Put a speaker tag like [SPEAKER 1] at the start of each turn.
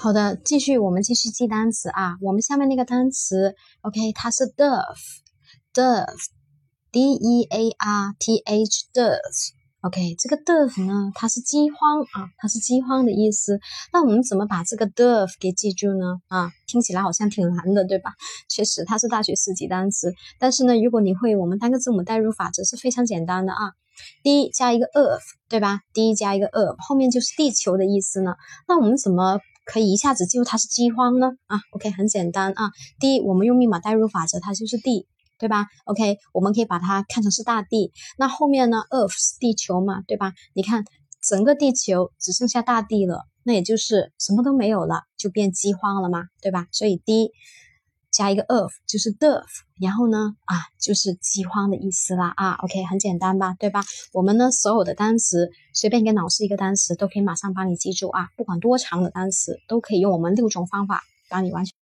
[SPEAKER 1] 好的，继续我们继续记单词啊。我们下面那个单词，OK，它是 dearth，dearth，d e a r t h，dearth。OK，这个 dearth 呢，它是饥荒啊，它是饥荒的意思。那我们怎么把这个 dearth 给记住呢？啊，听起来好像挺难的，对吧？确实，它是大学四级单词。但是呢，如果你会我们单个字母代入法则，是非常简单的啊。D 加一个 earth，对吧？D 加一个 earth，后面就是地球的意思呢。那我们怎么可以一下子记住它是饥荒呢？啊，OK，很简单啊。第一我们用密码代入法则，它就是地。对吧？OK，我们可以把它看成是大地。那后面呢？Earth 是地球嘛，对吧？你看整个地球只剩下大地了，那也就是什么都没有了，就变饥荒了嘛，对吧？所以 D 加一个 of 就是 Death，然后呢啊就是饥荒的意思啦啊。OK，很简单吧，对吧？我们呢所有的单词随便给老师一个单词都可以马上帮你记住啊，不管多长的单词都可以用我们六种方法帮你完成。